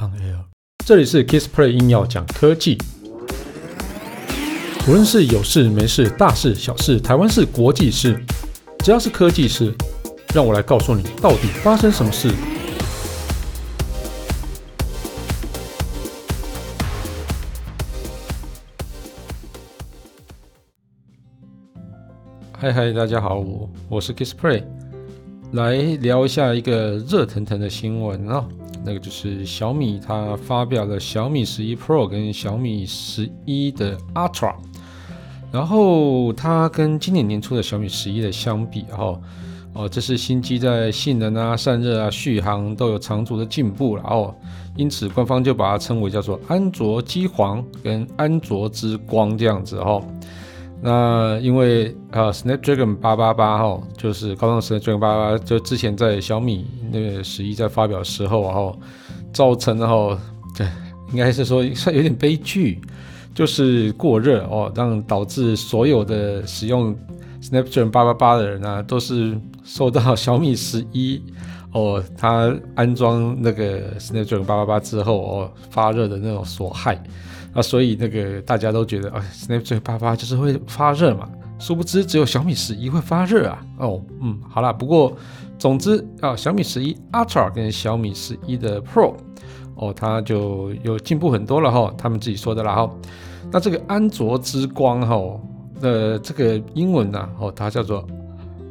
On Air，这里是 Kissplay 硬要讲科技，无论是有事没事、大事小事、台湾事、国际事，只要是科技事，让我来告诉你到底发生什么事。嗨嗨，大家好，我我是 Kissplay，来聊一下一个热腾腾的新闻啊。那个就是小米，它发表了小米十一 Pro 跟小米十一的 Ultra，然后它跟今年年初的小米十一的相比，哈，哦，这是新机在性能啊、散热啊、续航都有长足的进步了哦，因此官方就把它称为叫做安卓机皇跟安卓之光这样子哈。那因为啊，Snapdragon 八八八哈，就是高通 Snapdragon 八八八，就之前在小米那个十一在发表时候啊，造成了哈，对，应该是说算有点悲剧，就是过热哦，让导致所有的使用 Snapdragon 八八八的人啊，都是受到小米十一哦，它安装那个 Snapdragon 八八八之后哦，发热的那种所害。啊，所以那个大家都觉得，哎，Snapdragon 八八就是会发热嘛，殊不知只有小米十一会发热啊。哦，嗯，好啦，不过总之啊，小米十一 Ultra 跟小米十一的 Pro，哦，它就有进步很多了哈，他们自己说的啦哈。那这个安卓之光哈，呃，这个英文呢，哦，它叫做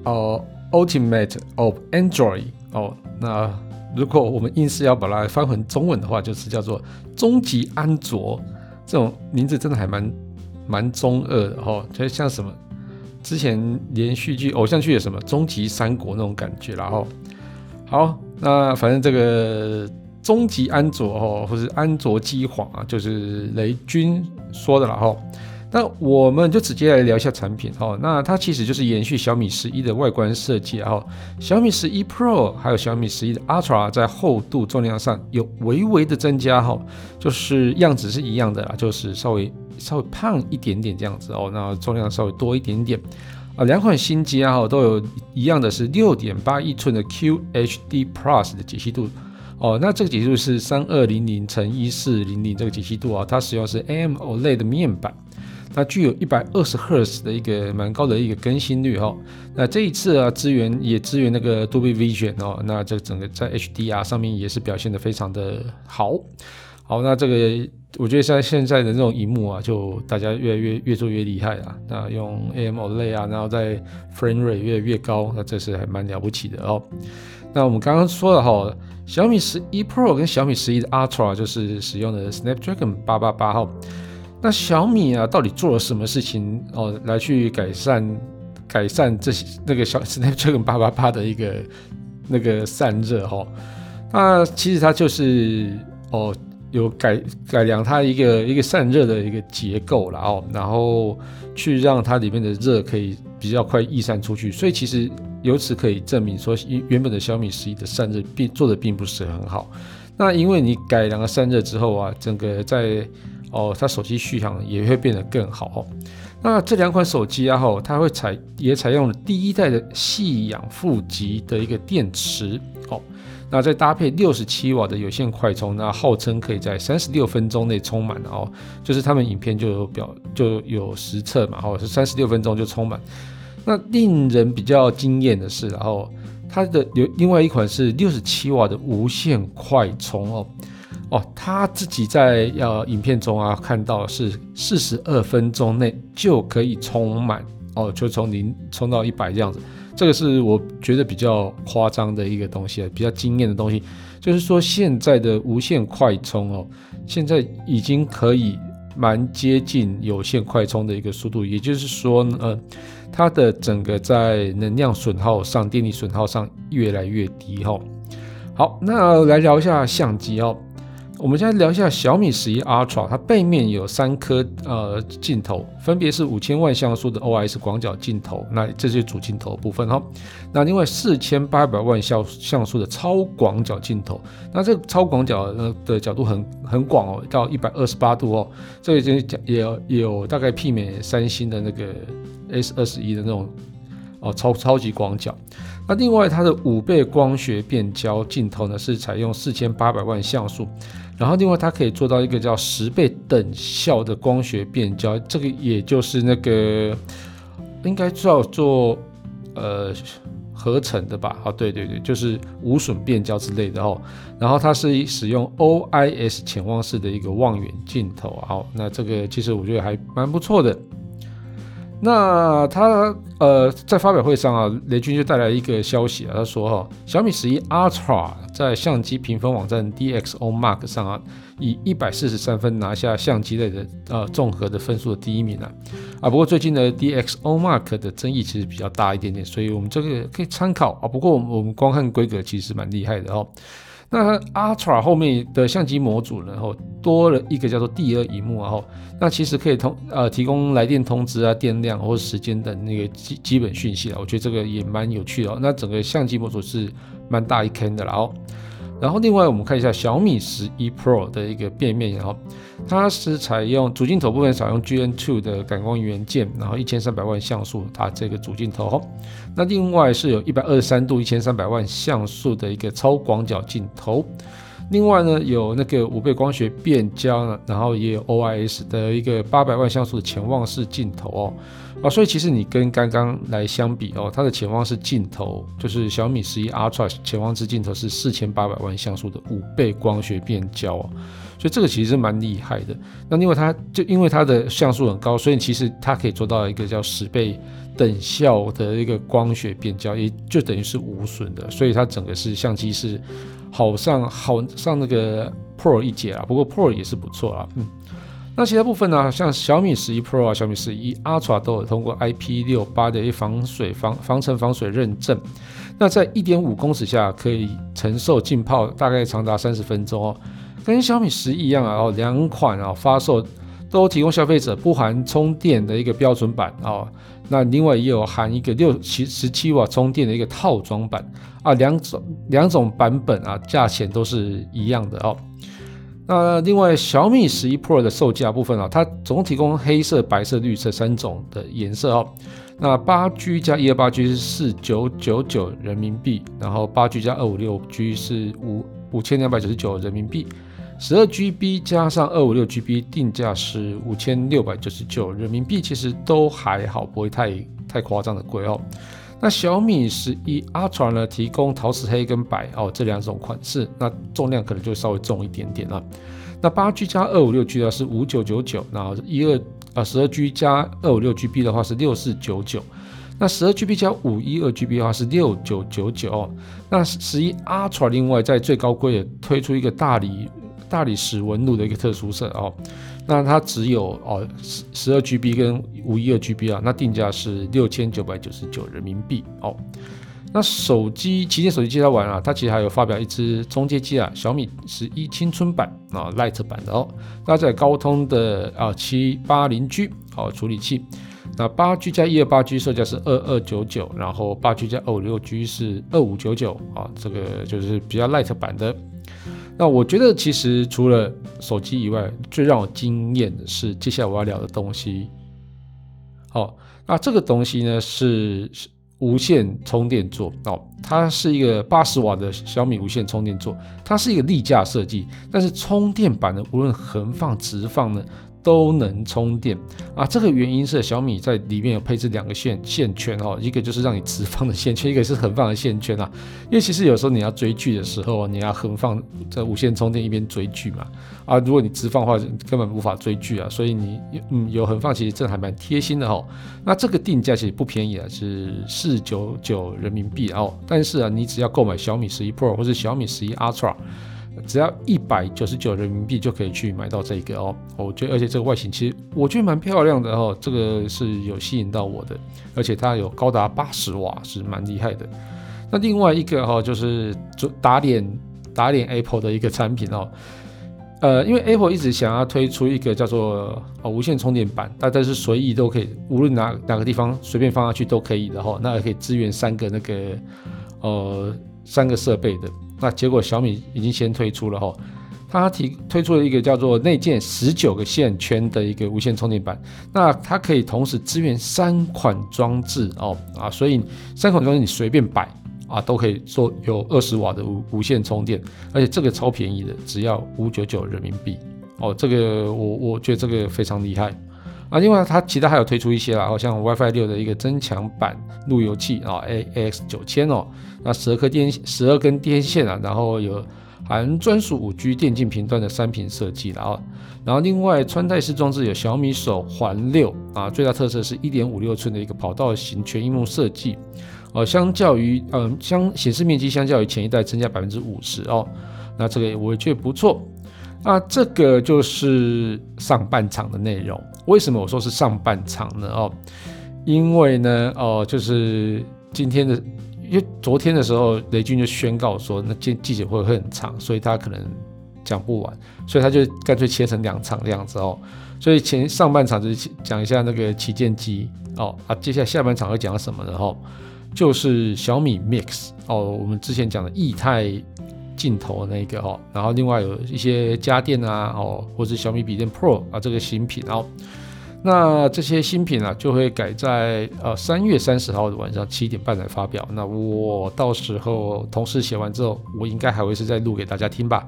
哦 Ultimate of Android，哦，那如果我们硬是要把它翻成中文的话，就是叫做终极安卓。这种名字真的还蛮蛮中二的哈，就像什么之前连续剧、偶像剧有什么《终极三国》那种感觉啦哈。好，那反正这个终极安卓哈，或是安卓机皇啊，就是雷军说的了哈。那我们就直接来聊一下产品哦。那它其实就是延续小米十一的外观设计，然后小米十一 Pro 还有小米十一的 Ultra 在厚度、重量上有微微的增加哈，就是样子是一样的啦，就是稍微稍微胖一点点这样子哦。那重量稍微多一点点啊。两款新机啊都有一样的是六点八一寸的 QHD Plus 的解析度哦。那这个解析度是三二零零乘一四零零这个解析度啊，它使用是 AMOLED 的面板。它具有一百二十赫兹的一个蛮高的一个更新率哈，那这一次啊，支援也支援那个 d o b y Vision 哦，那这整个在 HDR 上面也是表现得非常的好，好，那这个我觉得像现在的这种荧幕啊，就大家越来越越做越厉害啊，那用 AMOLED 啊，然后在 Frame Rate 越来越高，那这是还蛮了不起的哦。那我们刚刚说了哈，小米十一 Pro 跟小米十一的 Ultra 就是使用的 Snapdragon 八八八号。那小米啊，到底做了什么事情哦，来去改善改善这些那个小 Snapdragon 八八八的一个那个散热哈？那其实它就是哦，有改改良它一个一个散热的一个结构了哦，然后去让它里面的热可以比较快逸散出去，所以其实由此可以证明说，原本的小米十一的散热并做的并不是很好。那因为你改良了散热之后啊，整个在哦，它手机续航也会变得更好哦。那这两款手机啊，哈，它会采也采用了第一代的细氧负极的一个电池哦。那再搭配六十七瓦的有线快充，那号称可以在三十六分钟内充满哦。就是他们影片就有表就有实测嘛，哦，是三十六分钟就充满。那令人比较惊艳的是，然后它的有另外一款是六十七瓦的无线快充哦。哦，他自己在呃影片中啊看到是四十二分钟内就可以充满哦，就从零充到一百这样子，这个是我觉得比较夸张的一个东西，比较惊艳的东西，就是说现在的无线快充哦，现在已经可以蛮接近有线快充的一个速度，也就是说呢，呃，它的整个在能量损耗上、电力损耗上越来越低哈。好，那来聊一下相机哦。我们现在聊一下小米十一 Ultra，它背面有三颗呃镜头，分别是五千万像素的 OIS 广角镜头，那这是主镜头部分哈。那另外四千八百万像像素的超广角镜头，那这个超广角呃的角度很很广哦，到一百二十八度哦，这已经也有也有大概媲美三星的那个 S 二十一的那种哦，超超级广角。那另外它的五倍光学变焦镜头呢，是采用四千八百万像素，然后另外它可以做到一个叫十倍等效的光学变焦，这个也就是那个应该叫做呃。合成的吧，啊，对对对，就是无损变焦之类的哦。然后它是使用 OIS 潜望式的一个望远镜头，好，那这个其实我觉得还蛮不错的。那他呃在发表会上啊，雷军就带来一个消息啊，他说哈，小米十一 Ultra 在相机评分网站 DxOMark 上啊，以一百四十三分拿下相机类的呃综合的分数的第一名啊。啊，不过最近呢 DxOMark 的争议其实比较大一点点，所以我们这个可以参考啊。不过我们我们光看规格其实蛮厉害的哦。那 Ultra 后面的相机模组，然后多了一个叫做第二荧幕，然后那其实可以通呃提供来电通知啊、电量或者时间等那个基基本讯息啊，我觉得这个也蛮有趣的哦。那整个相机模组是蛮大一坑的啦哦。然后另外我们看一下小米十一 Pro 的一个变面，然后它是采用主镜头部分采用 GN2 的感光元件，然后一千三百万像素它这个主镜头哦。那另外是有一百二十三度一千三百万像素的一个超广角镜头，另外呢有那个五倍光学变焦呢，然后也有 OIS 的一个八百万像素的潜望式镜头哦。啊，所以其实你跟刚刚来相比哦，它的潜望式镜头就是小米十一 Ultra 潜望式镜头是四千八百万像素的五倍光学变焦哦，所以这个其实是蛮厉害的。那另外它就因为它的像素很高，所以其实它可以做到一个叫十倍等效的一个光学变焦，也就等于是无损的，所以它整个是相机是好上好上那个 Pro 一截啊，不过 Pro 也是不错啊，嗯。那其他部分呢，像小米十一 Pro 啊、小米十一 Ultra 都有通过 IP 六八的一防水防防尘防水认证。那在一点五公尺下可以承受浸泡大概长达三十分钟哦，跟小米十一一样啊。哦，两款啊发售都提供消费者不含充电的一个标准版哦。那另外也有含一个六七十七瓦充电的一个套装版啊，两种两种版本啊，价钱都是一样的哦。那另外小米十一 Pro 的售价部分啊，它总提供黑色、白色、绿色三种的颜色哦。那八 G 加一二八 G 是四九九九人民币，然后八 G 加二五六 G 是五五千两百九十九人民币，十二 GB 加上二五六 GB 定价是五千六百九十九人民币，其实都还好，不会太太夸张的贵哦。那小米十一 Ultra 呢，提供陶瓷黑跟白哦这两种款式，那重量可能就稍微重一点点了。那八 G 加二五六 G 呢是五九九九，然后一二啊十二 G 加二五六 GB 的话是六四九九，那十二 GB 加五一二 GB 的话是六九九九。那十一 Ultra 另外在最高规也推出一个大礼大理石纹路的一个特殊色哦。那它只有哦十十二 GB 跟五一二 GB 啊，那定价是六千九百九十九人民币哦。那手机旗舰手机介绍完啊，它其实还有发表一支中阶机啊，小米十一青春版啊 light 版的哦。搭载高通的啊七八零 G 哦处理器，那八 G 加一二八 G 售价是二二九九，然后八 G 加二五六 G 是二五九九啊，这个就是比较 light 版的。那我觉得其实除了手机以外，最让我惊艳的是接下来我要聊的东西。好，那这个东西呢是无线充电座哦，它是一个八十瓦的小米无线充电座，它是一个立架设计，但是充电板呢，无论横放直放呢。都能充电啊！这个原因是小米在里面有配置两个线线圈哦，一个就是让你直放的线圈，一个是横放的线圈啊。因为其实有时候你要追剧的时候，你要横放在无线充电一边追剧嘛啊，如果你直放的话，根本无法追剧啊。所以你嗯有横放，其实这还蛮贴心的哦。那这个定价其实不便宜啊，是四九九人民币哦。但是啊，你只要购买小米十一 Pro 或是小米十一 Ultra。只要一百九十九人民币就可以去买到这个哦，我觉得而且这个外形其实我觉得蛮漂亮的哦，这个是有吸引到我的，而且它有高达八十瓦，是蛮厉害的。那另外一个哈就是打脸打脸 Apple 的一个产品哦，呃，因为 Apple 一直想要推出一个叫做哦无线充电板，大家是随意都可以，无论哪哪个地方随便放下去都可以的哈，那也可以支援三个那个呃三个设备的。那结果小米已经先推出了哈，它提推出了一个叫做内建十九个线圈的一个无线充电板，那它可以同时支援三款装置哦啊，所以三款装置你随便摆啊都可以做有二十瓦的无无线充电，而且这个超便宜的，只要五九九人民币哦，这个我我觉得这个非常厉害。啊，另外它其他还有推出一些啦，好像 WiFi 六的一个增强版路由器啊，AX 九千哦，那十二颗电十二根电线啊，然后有含专属五 G 电竞频段的三频设计然后，然后另外穿戴式装置有小米手环六啊，最大特色是一点五六寸的一个跑道型全萤幕设计哦，相较于嗯相显示面积相较于前一代增加百分之五十哦，那这个我也觉得不错。那，这个就是上半场的内容。为什么我说是上半场呢？哦，因为呢，哦，就是今天的，因为昨天的时候，雷军就宣告说，那记记者会会很长，所以他可能讲不完，所以他就干脆切成两场这样子哦。所以前上半场就是讲一下那个旗舰机哦，啊，接下来下半场会讲什么呢？哦，就是小米 Mix 哦，我们之前讲的液态。镜头那个哦，然后另外有一些家电啊，哦，或者小米笔电 Pro 啊，这个新品哦，那这些新品啊就会改在呃三月三十号的晚上七点半来发表。那我到时候同事写完之后，我应该还会是再录给大家听吧。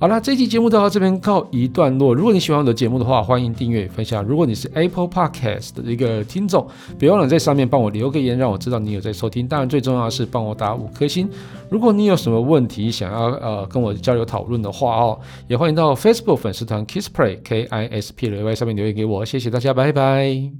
好了，这期节目就到这边告一段落。如果你喜欢我的节目的话，欢迎订阅分享。如果你是 Apple Podcast 的一个听众，别忘了在上面帮我留个言，让我知道你有在收听。当然，最重要的是帮我打五颗星。如果你有什么问题想要呃跟我交流讨论的话哦，也欢迎到 Facebook 粉丝团 Kiss Play K I S P L A Y 上面留言给我。谢谢大家，拜拜。